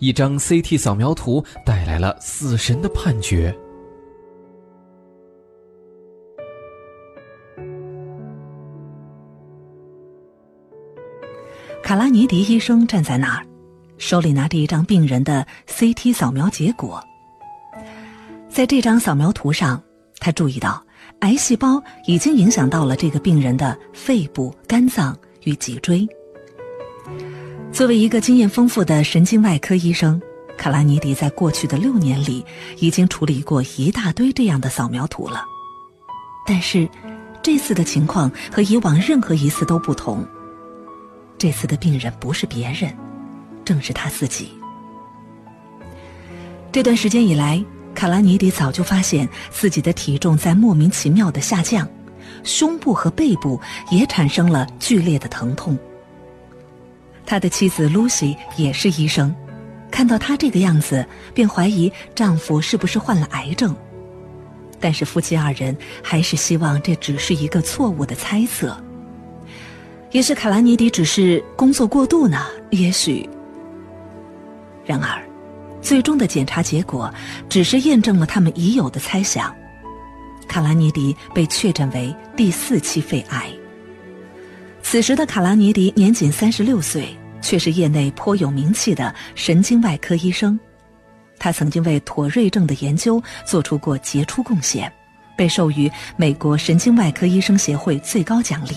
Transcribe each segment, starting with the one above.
一张 CT 扫描图带来了死神的判决。卡拉尼迪医生站在那儿，手里拿着一张病人的 CT 扫描结果。在这张扫描图上，他注意到癌细胞已经影响到了这个病人的肺部、肝脏与脊椎。作为一个经验丰富的神经外科医生，卡拉尼迪在过去的六年里已经处理过一大堆这样的扫描图了。但是，这次的情况和以往任何一次都不同。这次的病人不是别人，正是他自己。这段时间以来，卡拉尼迪早就发现自己的体重在莫名其妙的下降，胸部和背部也产生了剧烈的疼痛。他的妻子露西也是医生，看到他这个样子，便怀疑丈夫是不是患了癌症。但是夫妻二人还是希望这只是一个错误的猜测。也许卡拉尼迪只是工作过度呢，也许。然而，最终的检查结果只是验证了他们已有的猜想：卡拉尼迪被确诊为第四期肺癌。此时的卡拉尼迪年仅三十六岁，却是业内颇有名气的神经外科医生。他曾经为妥瑞症的研究做出过杰出贡献，被授予美国神经外科医生协会最高奖励。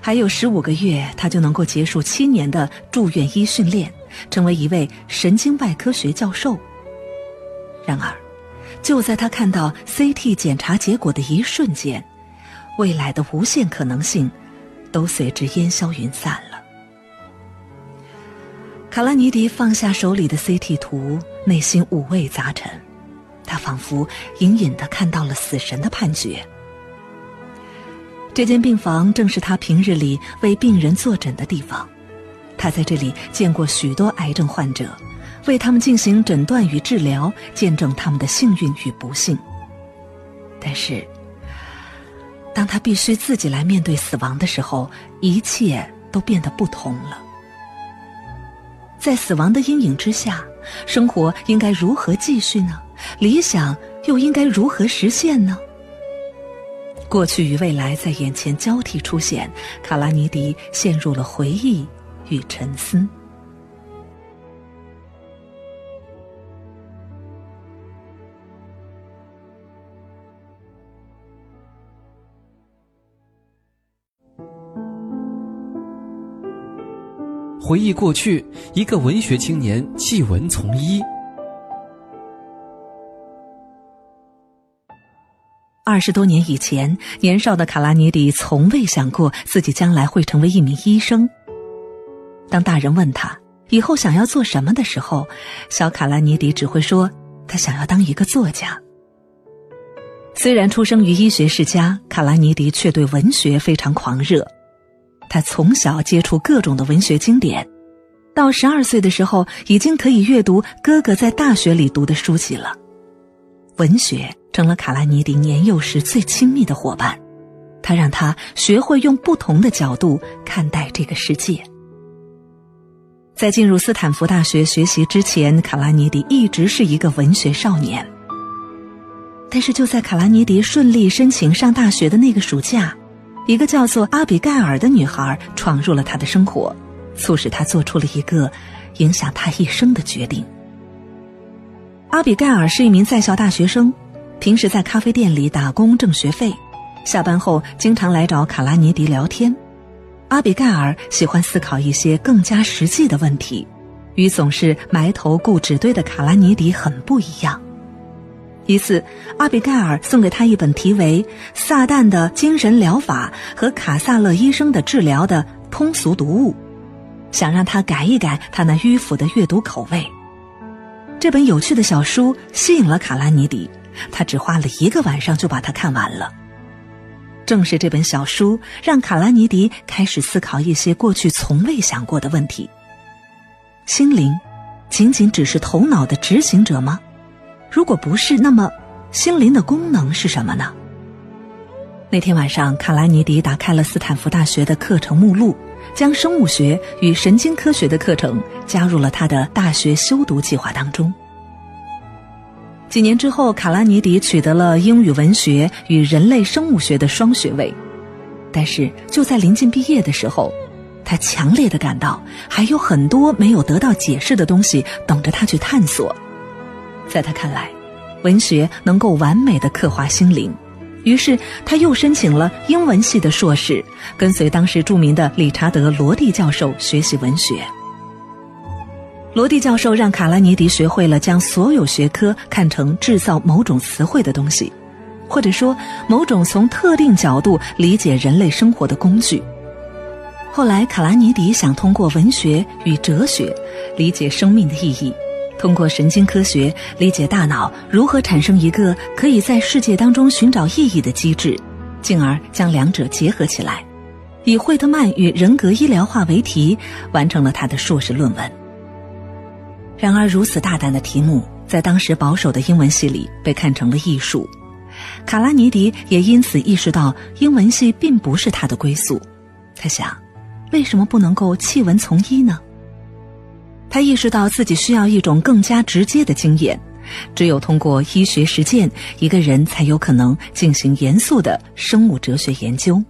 还有十五个月，他就能够结束七年的住院医训练，成为一位神经外科学教授。然而，就在他看到 CT 检查结果的一瞬间，未来的无限可能性都随之烟消云散了。卡拉尼迪放下手里的 CT 图，内心五味杂陈，他仿佛隐隐的看到了死神的判决。这间病房正是他平日里为病人坐诊的地方，他在这里见过许多癌症患者，为他们进行诊断与治疗，见证他们的幸运与不幸。但是，当他必须自己来面对死亡的时候，一切都变得不同了。在死亡的阴影之下，生活应该如何继续呢？理想又应该如何实现呢？过去与未来在眼前交替出现，卡拉尼迪陷入了回忆与沉思。回忆过去，一个文学青年弃文从医。二十多年以前，年少的卡拉尼迪从未想过自己将来会成为一名医生。当大人问他以后想要做什么的时候，小卡拉尼迪只会说他想要当一个作家。虽然出生于医学世家，卡拉尼迪却对文学非常狂热。他从小接触各种的文学经典，到十二岁的时候，已经可以阅读哥哥在大学里读的书籍了。文学成了卡拉尼迪年幼时最亲密的伙伴，他让他学会用不同的角度看待这个世界。在进入斯坦福大学学习之前，卡拉尼迪一直是一个文学少年。但是就在卡拉尼迪顺利申请上大学的那个暑假，一个叫做阿比盖尔的女孩闯入了他的生活，促使他做出了一个影响他一生的决定。阿比盖尔是一名在校大学生，平时在咖啡店里打工挣学费，下班后经常来找卡拉尼迪聊天。阿比盖尔喜欢思考一些更加实际的问题，与总是埋头顾纸堆的卡拉尼迪很不一样。一次，阿比盖尔送给他一本题为《撒旦的精神疗法和卡萨勒医生的治疗》的通俗读物，想让他改一改他那迂腐的阅读口味。这本有趣的小书吸引了卡拉尼迪，他只花了一个晚上就把它看完了。正是这本小书，让卡拉尼迪开始思考一些过去从未想过的问题。心灵，仅仅只是头脑的执行者吗？如果不是，那么心灵的功能是什么呢？那天晚上，卡拉尼迪打开了斯坦福大学的课程目录，将生物学与神经科学的课程加入了他的大学修读计划当中。几年之后，卡拉尼迪取得了英语文学与人类生物学的双学位。但是就在临近毕业的时候，他强烈的感到还有很多没有得到解释的东西等着他去探索。在他看来，文学能够完美的刻画心灵。于是他又申请了英文系的硕士，跟随当时著名的理查德·罗蒂教授学习文学。罗蒂教授让卡拉尼迪学会了将所有学科看成制造某种词汇的东西，或者说某种从特定角度理解人类生活的工具。后来，卡拉尼迪想通过文学与哲学理解生命的意义。通过神经科学理解大脑如何产生一个可以在世界当中寻找意义的机制，进而将两者结合起来，以惠特曼与人格医疗化为题，完成了他的硕士论文。然而，如此大胆的题目，在当时保守的英文系里被看成了艺术。卡拉尼迪也因此意识到，英文系并不是他的归宿。他想，为什么不能够弃文从医呢？他意识到自己需要一种更加直接的经验，只有通过医学实践，一个人才有可能进行严肃的生物哲学研究。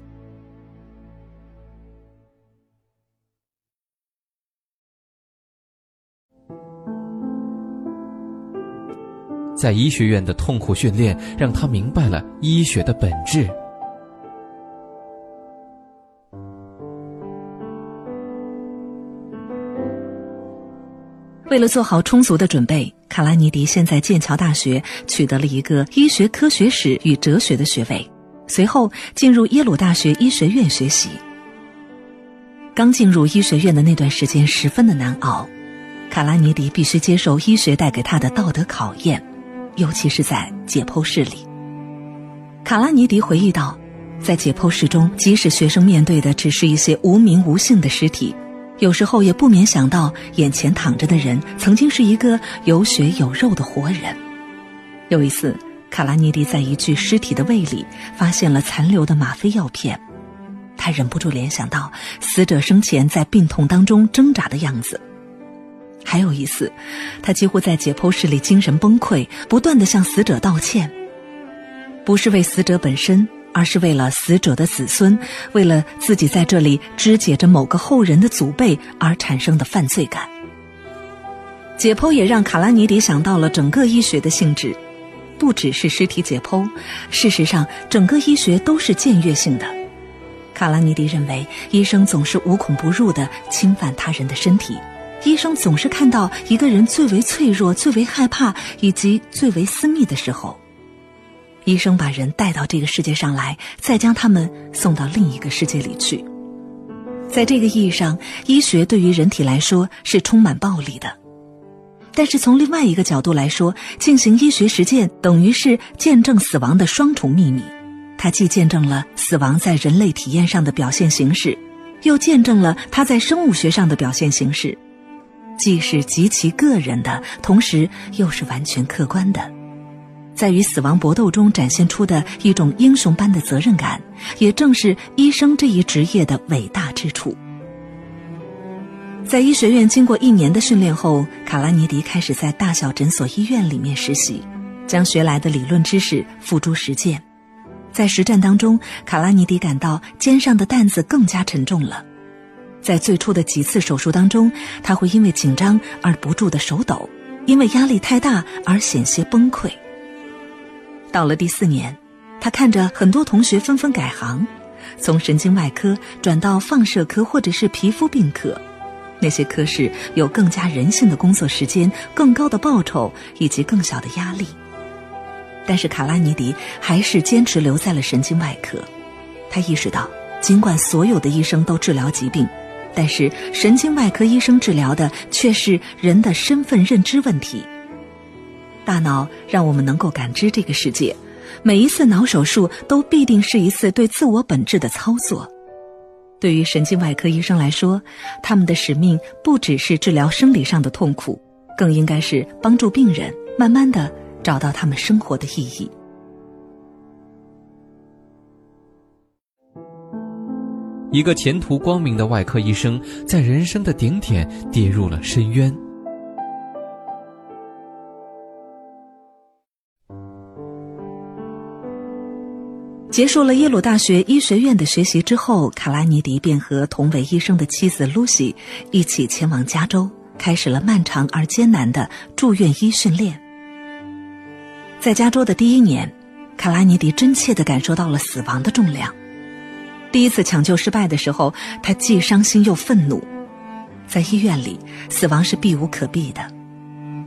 在医学院的痛苦训练，让他明白了医学的本质。为了做好充足的准备，卡拉尼迪先在剑桥大学取得了一个医学科学史与哲学的学位，随后进入耶鲁大学医学院学习。刚进入医学院的那段时间十分的难熬，卡拉尼迪必须接受医学带给他的道德考验，尤其是在解剖室里。卡拉尼迪回忆道，在解剖室中，即使学生面对的只是一些无名无姓的尸体。有时候也不免想到，眼前躺着的人曾经是一个有血有肉的活人。有一次，卡拉尼迪在一具尸体的胃里发现了残留的吗啡药片，他忍不住联想到死者生前在病痛当中挣扎的样子。还有一次，他几乎在解剖室里精神崩溃，不断的向死者道歉，不是为死者本身。而是为了死者的子孙，为了自己在这里肢解着某个后人的祖辈而产生的犯罪感。解剖也让卡拉尼迪想到了整个医学的性质，不只是尸体解剖，事实上整个医学都是僭越性的。卡拉尼迪认为，医生总是无孔不入的侵犯他人的身体，医生总是看到一个人最为脆弱、最为害怕以及最为私密的时候。医生把人带到这个世界上来，再将他们送到另一个世界里去。在这个意义上，医学对于人体来说是充满暴力的。但是从另外一个角度来说，进行医学实践等于是见证死亡的双重秘密。它既见证了死亡在人类体验上的表现形式，又见证了它在生物学上的表现形式，既是极其个人的，同时又是完全客观的。在与死亡搏斗中展现出的一种英雄般的责任感，也正是医生这一职业的伟大之处。在医学院经过一年的训练后，卡拉尼迪开始在大小诊所医院里面实习，将学来的理论知识付诸实践。在实战当中，卡拉尼迪感到肩上的担子更加沉重了。在最初的几次手术当中，他会因为紧张而不住的手抖，因为压力太大而险些崩溃。到了第四年，他看着很多同学纷纷改行，从神经外科转到放射科或者是皮肤病科，那些科室有更加人性的工作时间、更高的报酬以及更小的压力。但是卡拉尼迪还是坚持留在了神经外科。他意识到，尽管所有的医生都治疗疾病，但是神经外科医生治疗的却是人的身份认知问题。大脑让我们能够感知这个世界，每一次脑手术都必定是一次对自我本质的操作。对于神经外科医生来说，他们的使命不只是治疗生理上的痛苦，更应该是帮助病人慢慢的找到他们生活的意义。一个前途光明的外科医生，在人生的顶点跌入了深渊。结束了耶鲁大学医学院的学习之后，卡拉尼迪便和同为医生的妻子露西一起前往加州，开始了漫长而艰难的住院医训练。在加州的第一年，卡拉尼迪真切地感受到了死亡的重量。第一次抢救失败的时候，他既伤心又愤怒。在医院里，死亡是避无可避的，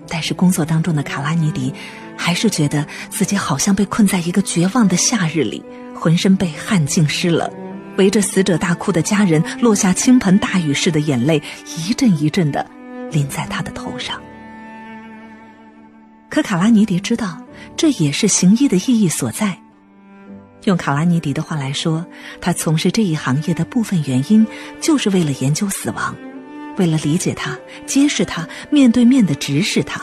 但是工作当中的卡拉尼迪，还是觉得自己好像被困在一个绝望的夏日里，浑身被汗浸湿了，围着死者大哭的家人落下倾盆大雨似的眼泪，一阵一阵的淋在他的头上。可卡拉尼迪知道，这也是行医的意义所在。用卡拉尼迪的话来说，他从事这一行业的部分原因，就是为了研究死亡，为了理解它、揭示它、面对面的直视它。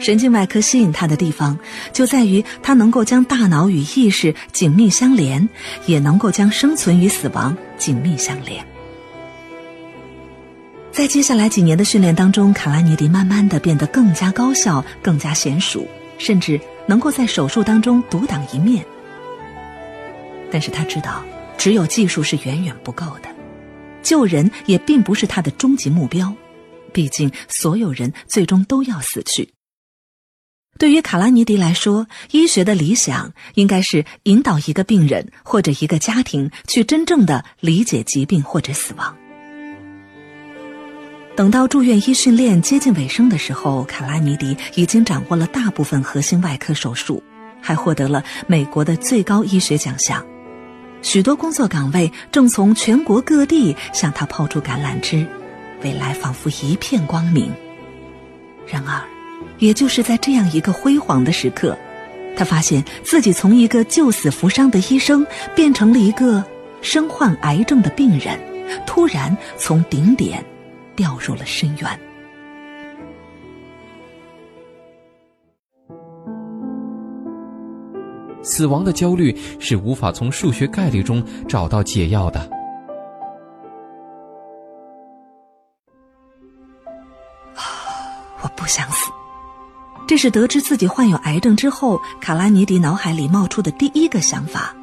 神经外科吸引他的地方，就在于他能够将大脑与意识紧密相连，也能够将生存与死亡紧密相连。在接下来几年的训练当中，卡拉尼迪慢慢的变得更加高效、更加娴熟，甚至能够在手术当中独当一面。但是他知道，只有技术是远远不够的，救人也并不是他的终极目标。毕竟，所有人最终都要死去。对于卡拉尼迪来说，医学的理想应该是引导一个病人或者一个家庭去真正的理解疾病或者死亡。等到住院医训练接近尾声的时候，卡拉尼迪已经掌握了大部分核心外科手术，还获得了美国的最高医学奖项。许多工作岗位正从全国各地向他抛出橄榄枝，未来仿佛一片光明。然而，也就是在这样一个辉煌的时刻，他发现自己从一个救死扶伤的医生变成了一个身患癌症的病人，突然从顶点。掉入了深渊。死亡的焦虑是无法从数学概率中找到解药的。我不想死，这是得知自己患有癌症之后，卡拉尼迪脑海里冒出的第一个想法。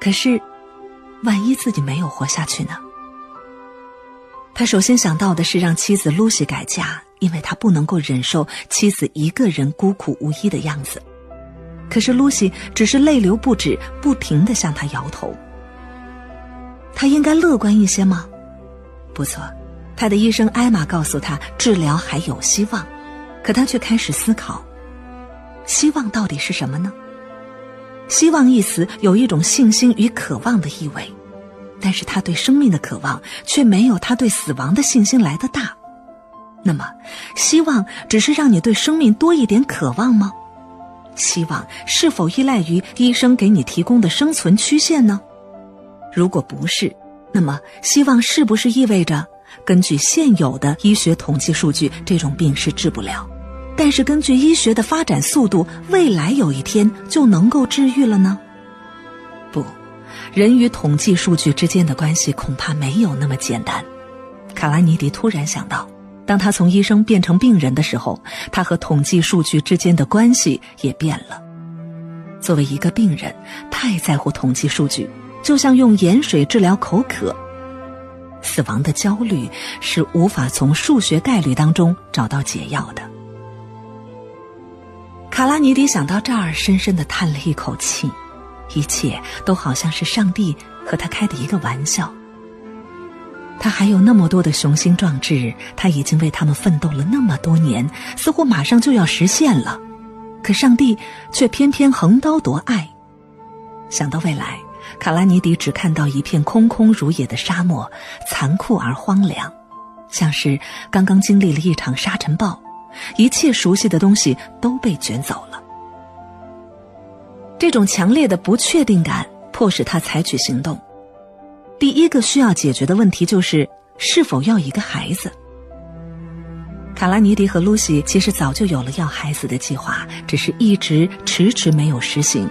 可是，万一自己没有活下去呢？他首先想到的是让妻子露西改嫁，因为他不能够忍受妻子一个人孤苦无依的样子。可是露西只是泪流不止，不停的向他摇头。他应该乐观一些吗？不错，他的医生艾玛告诉他治疗还有希望，可他却开始思考：希望到底是什么呢？希望一词有一种信心与渴望的意味。但是他对生命的渴望却没有他对死亡的信心来的大。那么，希望只是让你对生命多一点渴望吗？希望是否依赖于医生给你提供的生存曲线呢？如果不是，那么希望是不是意味着根据现有的医学统计数据，这种病是治不了？但是根据医学的发展速度，未来有一天就能够治愈了呢？不。人与统计数据之间的关系恐怕没有那么简单。卡拉尼迪突然想到，当他从医生变成病人的时候，他和统计数据之间的关系也变了。作为一个病人，太在乎统计数据，就像用盐水治疗口渴。死亡的焦虑是无法从数学概率当中找到解药的。卡拉尼迪想到这儿，深深的叹了一口气。一切都好像是上帝和他开的一个玩笑。他还有那么多的雄心壮志，他已经为他们奋斗了那么多年，似乎马上就要实现了。可上帝却偏偏横刀夺爱。想到未来，卡拉尼迪只看到一片空空如也的沙漠，残酷而荒凉，像是刚刚经历了一场沙尘暴，一切熟悉的东西都被卷走了。这种强烈的不确定感迫使他采取行动。第一个需要解决的问题就是是否要一个孩子。卡拉尼迪和露西其实早就有了要孩子的计划，只是一直迟迟没有实行。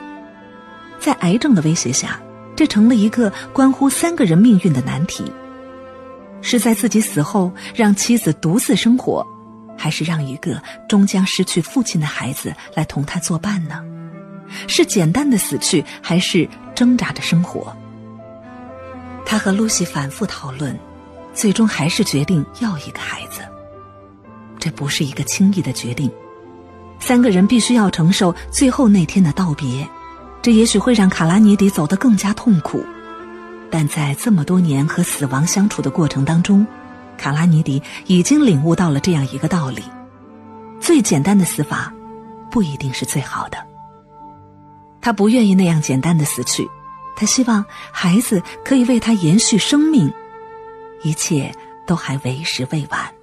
在癌症的威胁下，这成了一个关乎三个人命运的难题：是在自己死后让妻子独自生活，还是让一个终将失去父亲的孩子来同他作伴呢？是简单的死去，还是挣扎着生活？他和露西反复讨论，最终还是决定要一个孩子。这不是一个轻易的决定，三个人必须要承受最后那天的道别。这也许会让卡拉尼迪走得更加痛苦，但在这么多年和死亡相处的过程当中，卡拉尼迪已经领悟到了这样一个道理：最简单的死法，不一定是最好的。他不愿意那样简单的死去，他希望孩子可以为他延续生命，一切都还为时未晚。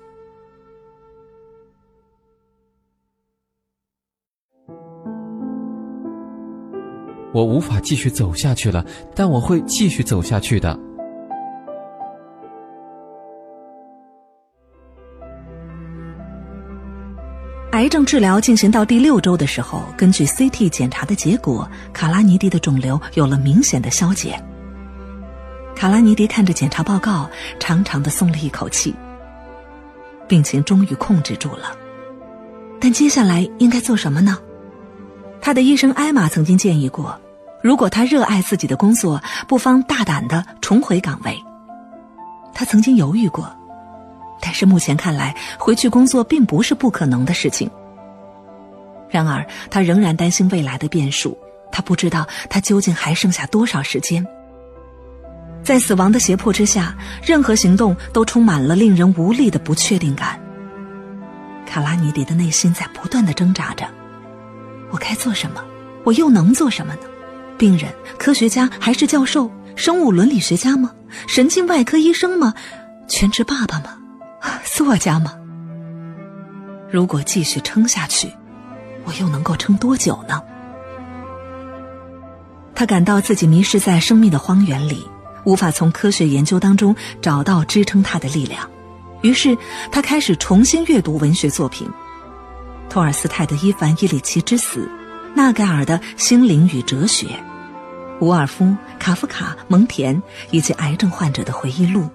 我无法继续走下去了，但我会继续走下去的。症治疗进行到第六周的时候，根据 CT 检查的结果，卡拉尼迪的肿瘤有了明显的消减。卡拉尼迪看着检查报告，长长的松了一口气，病情终于控制住了。但接下来应该做什么呢？他的医生艾玛曾经建议过，如果他热爱自己的工作，不妨大胆的重回岗位。他曾经犹豫过，但是目前看来，回去工作并不是不可能的事情。然而，他仍然担心未来的变数，他不知道他究竟还剩下多少时间。在死亡的胁迫之下，任何行动都充满了令人无力的不确定感。卡拉尼迪的内心在不断的挣扎着。我该做什么？我又能做什么呢？病人、科学家还是教授、生物伦理学家吗？神经外科医生吗？全职爸爸吗？作家吗？如果继续撑下去，我又能够撑多久呢？他感到自己迷失在生命的荒原里，无法从科学研究当中找到支撑他的力量。于是，他开始重新阅读文学作品。托尔斯泰的《伊凡·伊里奇之死》，纳盖尔的《心灵与哲学》，伍尔夫、卡夫卡、蒙田以及癌症患者的回忆录，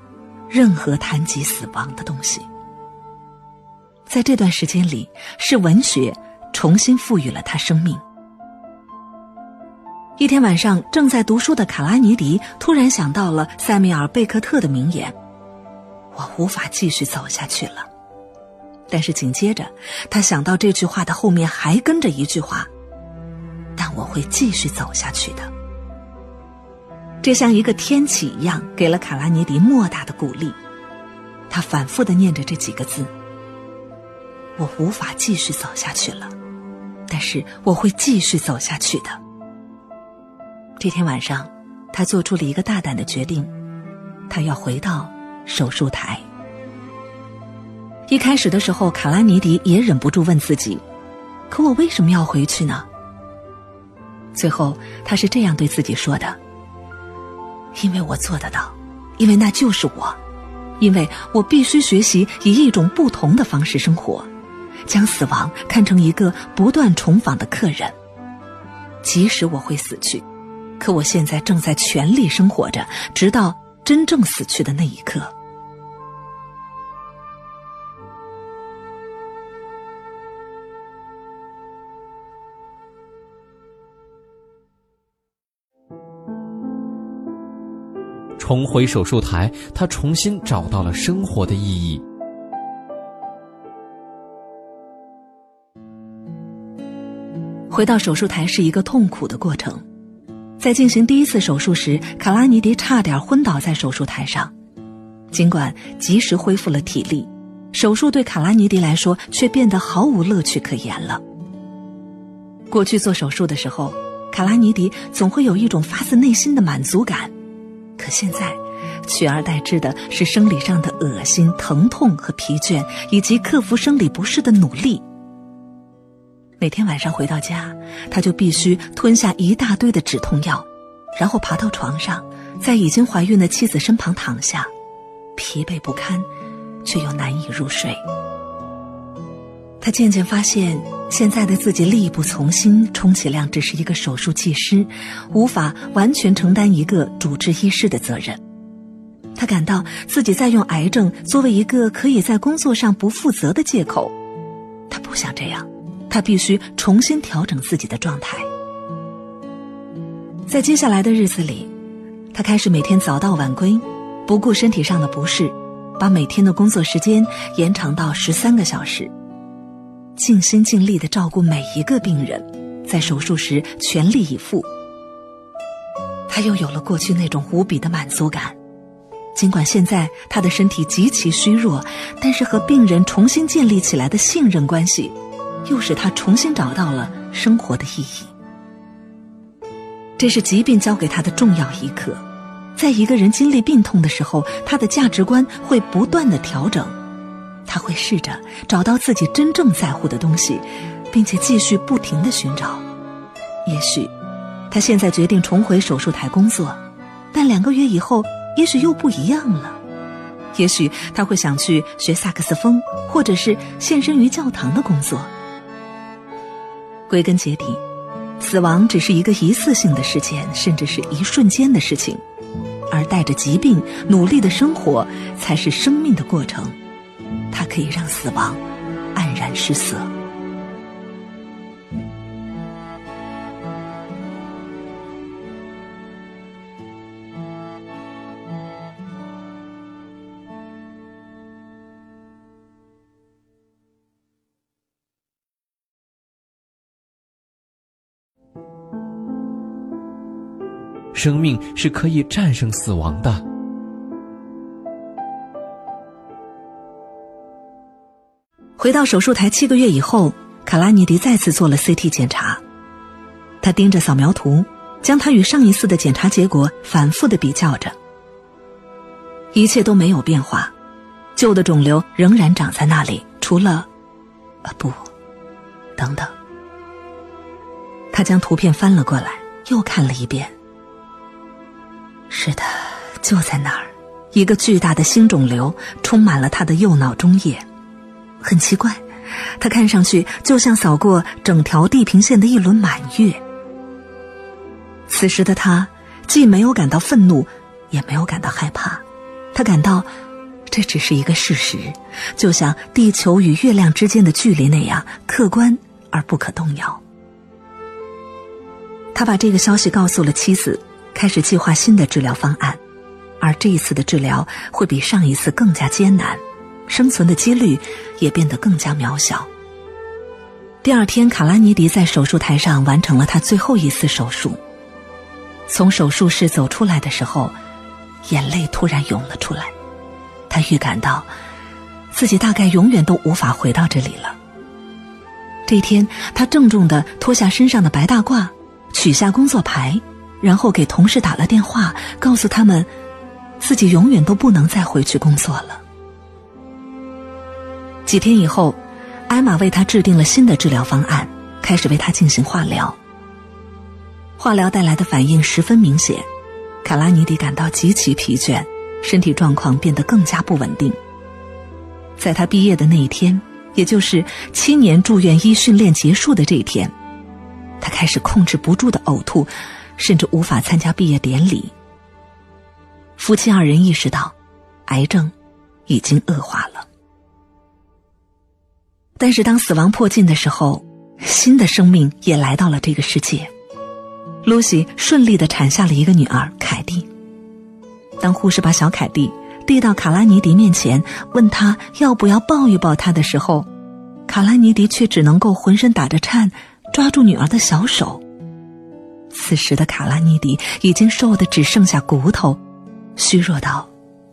任何谈及死亡的东西。在这段时间里，是文学重新赋予了他生命。一天晚上，正在读书的卡拉尼迪突然想到了塞缪尔·贝克特的名言：“我无法继续走下去了。”但是紧接着，他想到这句话的后面还跟着一句话：“但我会继续走下去的。”这像一个天启一样，给了卡拉尼迪莫大的鼓励。他反复的念着这几个字：“我无法继续走下去了，但是我会继续走下去的。”这天晚上，他做出了一个大胆的决定：他要回到手术台。一开始的时候，卡拉尼迪也忍不住问自己：“可我为什么要回去呢？”最后，他是这样对自己说的：“因为我做得到，因为那就是我，因为我必须学习以一种不同的方式生活，将死亡看成一个不断重访的客人。即使我会死去，可我现在正在全力生活着，直到真正死去的那一刻。”重回手术台，他重新找到了生活的意义。回到手术台是一个痛苦的过程，在进行第一次手术时，卡拉尼迪差点昏倒在手术台上。尽管及时恢复了体力，手术对卡拉尼迪来说却变得毫无乐趣可言了。过去做手术的时候，卡拉尼迪总会有一种发自内心的满足感。可现在，取而代之的是生理上的恶心、疼痛和疲倦，以及克服生理不适的努力。每天晚上回到家，他就必须吞下一大堆的止痛药，然后爬到床上，在已经怀孕的妻子身旁躺下，疲惫不堪，却又难以入睡。他渐渐发现，现在的自己力不从心，充其量只是一个手术技师，无法完全承担一个主治医师的责任。他感到自己在用癌症作为一个可以在工作上不负责的借口。他不想这样，他必须重新调整自己的状态。在接下来的日子里，他开始每天早到晚归，不顾身体上的不适，把每天的工作时间延长到十三个小时，尽心尽力的照顾每一个病人，在手术时全力以赴。他又有了过去那种无比的满足感。尽管现在他的身体极其虚弱，但是和病人重新建立起来的信任关系，又使他重新找到了生活的意义。这是疾病教给他的重要一课。在一个人经历病痛的时候，他的价值观会不断的调整，他会试着找到自己真正在乎的东西，并且继续不停的寻找。也许，他现在决定重回手术台工作，但两个月以后。也许又不一样了，也许他会想去学萨克斯风，或者是献身于教堂的工作。归根结底，死亡只是一个一次性的事件，甚至是一瞬间的事情，而带着疾病努力的生活才是生命的过程。它可以让死亡黯然失色。生命是可以战胜死亡的。回到手术台七个月以后，卡拉尼迪再次做了 CT 检查。他盯着扫描图，将他与上一次的检查结果反复的比较着。一切都没有变化，旧的肿瘤仍然长在那里，除了……啊不，等等。他将图片翻了过来，又看了一遍。是的，就在那儿，一个巨大的新肿瘤充满了他的右脑中叶。很奇怪，他看上去就像扫过整条地平线的一轮满月。此时的他既没有感到愤怒，也没有感到害怕，他感到这只是一个事实，就像地球与月亮之间的距离那样客观而不可动摇。他把这个消息告诉了妻子。开始计划新的治疗方案，而这一次的治疗会比上一次更加艰难，生存的几率也变得更加渺小。第二天，卡拉尼迪在手术台上完成了他最后一次手术。从手术室走出来的时候，眼泪突然涌了出来。他预感到自己大概永远都无法回到这里了。这一天，他郑重的脱下身上的白大褂，取下工作牌。然后给同事打了电话，告诉他们，自己永远都不能再回去工作了。几天以后，艾玛为他制定了新的治疗方案，开始为他进行化疗。化疗带来的反应十分明显，卡拉尼迪感到极其疲倦，身体状况变得更加不稳定。在他毕业的那一天，也就是七年住院医训练结束的这一天，他开始控制不住的呕吐。甚至无法参加毕业典礼。夫妻二人意识到，癌症已经恶化了。但是当死亡迫近的时候，新的生命也来到了这个世界。露西顺利的产下了一个女儿凯蒂。当护士把小凯蒂递到卡拉尼迪面前，问他要不要抱一抱她的时候，卡拉尼迪却只能够浑身打着颤，抓住女儿的小手。此时的卡拉尼迪已经瘦的只剩下骨头，虚弱到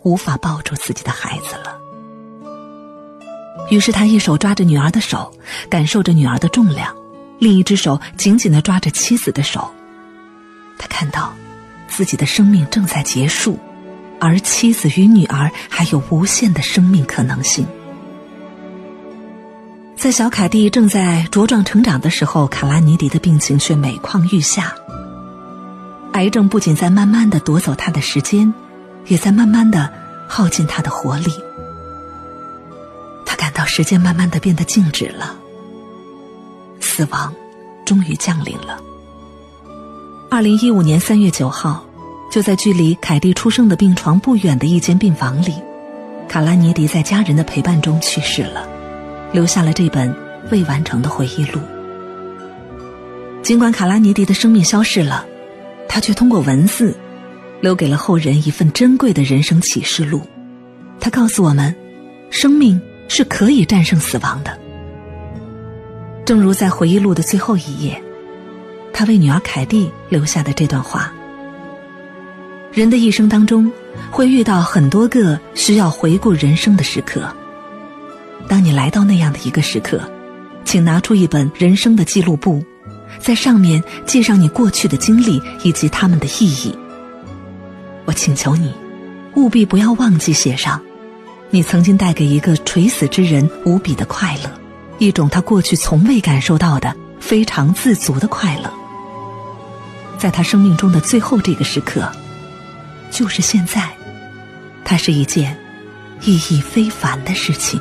无法抱住自己的孩子了。于是他一手抓着女儿的手，感受着女儿的重量，另一只手紧紧的抓着妻子的手。他看到自己的生命正在结束，而妻子与女儿还有无限的生命可能性。在小凯蒂正在茁壮成长的时候，卡拉尼迪的病情却每况愈下。癌症不仅在慢慢的夺走他的时间，也在慢慢的耗尽他的活力。他感到时间慢慢的变得静止了。死亡终于降临了。二零一五年三月九号，就在距离凯蒂出生的病床不远的一间病房里，卡拉尼迪在家人的陪伴中去世了，留下了这本未完成的回忆录。尽管卡拉尼迪的生命消逝了，他却通过文字，留给了后人一份珍贵的人生启示录。他告诉我们，生命是可以战胜死亡的。正如在回忆录的最后一页。他为女儿凯蒂留下的这段话：人的一生当中，会遇到很多个需要回顾人生的时刻。当你来到那样的一个时刻，请拿出一本人生的记录簿，在上面记上你过去的经历以及他们的意义。我请求你，务必不要忘记写上，你曾经带给一个垂死之人无比的快乐，一种他过去从未感受到的非常自足的快乐。在他生命中的最后这个时刻，就是现在，它是一件意义非凡的事情。